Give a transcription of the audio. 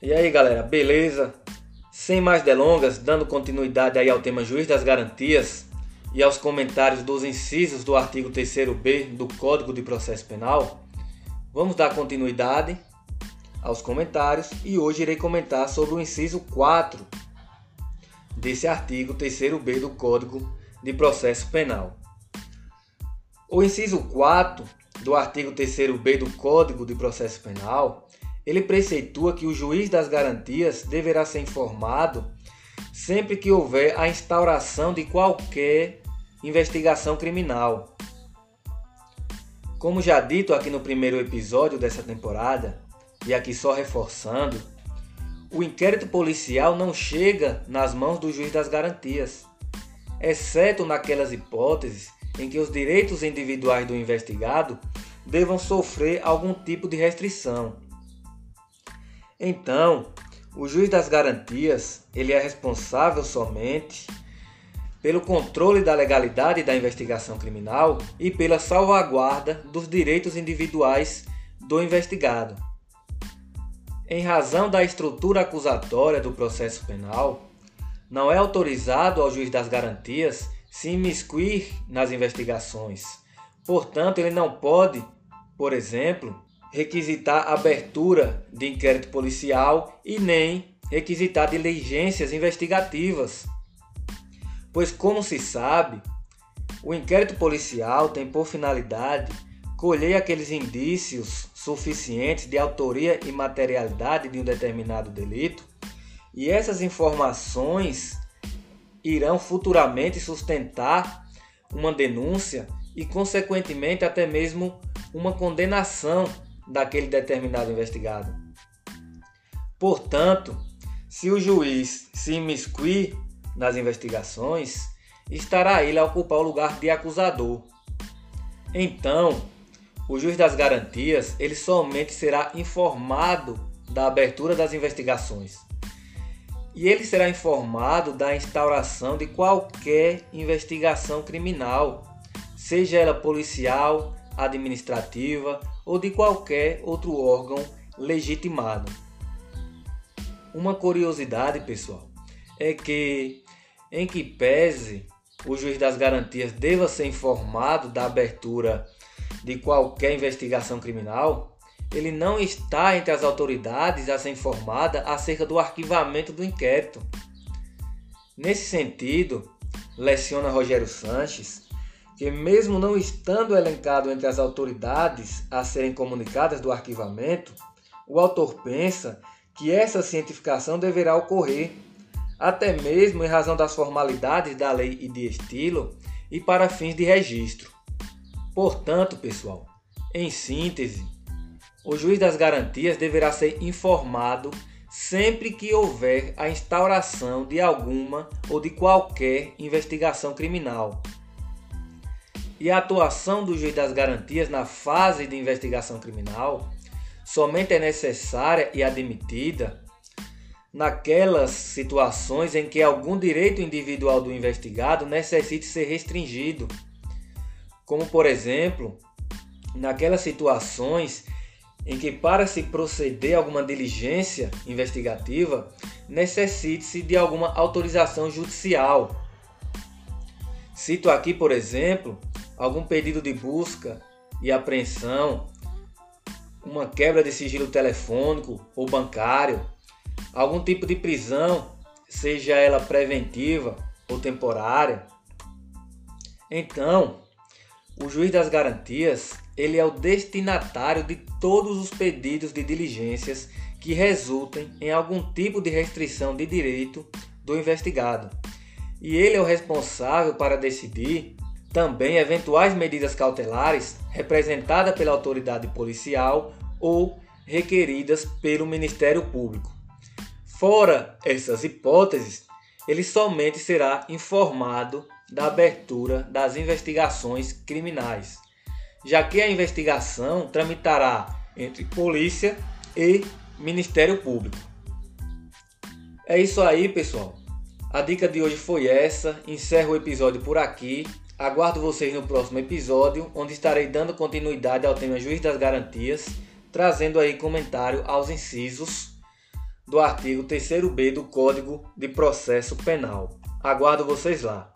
E aí galera, beleza? Sem mais delongas, dando continuidade aí ao tema juiz das garantias e aos comentários dos incisos do artigo 3b do Código de Processo Penal, vamos dar continuidade aos comentários e hoje irei comentar sobre o inciso 4 desse artigo 3b do Código de Processo Penal. O inciso 4 do artigo 3b do Código de Processo Penal ele preceitua que o juiz das garantias deverá ser informado sempre que houver a instauração de qualquer investigação criminal. Como já dito aqui no primeiro episódio dessa temporada, e aqui só reforçando, o inquérito policial não chega nas mãos do juiz das garantias, exceto naquelas hipóteses em que os direitos individuais do investigado devam sofrer algum tipo de restrição. Então, o juiz das garantias, ele é responsável somente pelo controle da legalidade da investigação criminal e pela salvaguarda dos direitos individuais do investigado. Em razão da estrutura acusatória do processo penal, não é autorizado ao juiz das garantias se imiscuir nas investigações. Portanto, ele não pode, por exemplo, requisitar abertura de inquérito policial e nem requisitar diligências investigativas. Pois, como se sabe, o inquérito policial tem por finalidade colher aqueles indícios suficientes de autoria e materialidade de um determinado delito, e essas informações irão futuramente sustentar uma denúncia e, consequentemente, até mesmo uma condenação daquele determinado investigado. Portanto, se o juiz se imiscuir nas investigações, estará ele a ocupar o lugar de acusador. Então, o juiz das garantias, ele somente será informado da abertura das investigações. E ele será informado da instauração de qualquer investigação criminal, seja ela policial, administrativa ou de qualquer outro órgão legitimado. Uma curiosidade, pessoal, é que, em que pese o juiz das garantias deva ser informado da abertura de qualquer investigação criminal, ele não está entre as autoridades a ser informada acerca do arquivamento do inquérito. Nesse sentido, leciona Rogério Sanches que, mesmo não estando elencado entre as autoridades a serem comunicadas do arquivamento, o autor pensa que essa cientificação deverá ocorrer, até mesmo em razão das formalidades da lei e de estilo e para fins de registro. Portanto, pessoal, em síntese, o juiz das garantias deverá ser informado sempre que houver a instauração de alguma ou de qualquer investigação criminal e a atuação do juiz das garantias na fase de investigação criminal somente é necessária e admitida naquelas situações em que algum direito individual do investigado necessite ser restringido, como por exemplo, naquelas situações em que para se proceder a alguma diligência investigativa necessite-se de alguma autorização judicial. Cito aqui, por exemplo, algum pedido de busca e apreensão, uma quebra de sigilo telefônico ou bancário, algum tipo de prisão, seja ela preventiva ou temporária. Então, o juiz das garantias, ele é o destinatário de todos os pedidos de diligências que resultem em algum tipo de restrição de direito do investigado. E ele é o responsável para decidir também eventuais medidas cautelares representadas pela autoridade policial ou requeridas pelo Ministério Público. Fora essas hipóteses, ele somente será informado da abertura das investigações criminais, já que a investigação tramitará entre polícia e Ministério Público. É isso aí, pessoal. A dica de hoje foi essa. Encerro o episódio por aqui. Aguardo vocês no próximo episódio, onde estarei dando continuidade ao tema Juiz das Garantias, trazendo aí comentário aos incisos do artigo 3b do Código de Processo Penal. Aguardo vocês lá.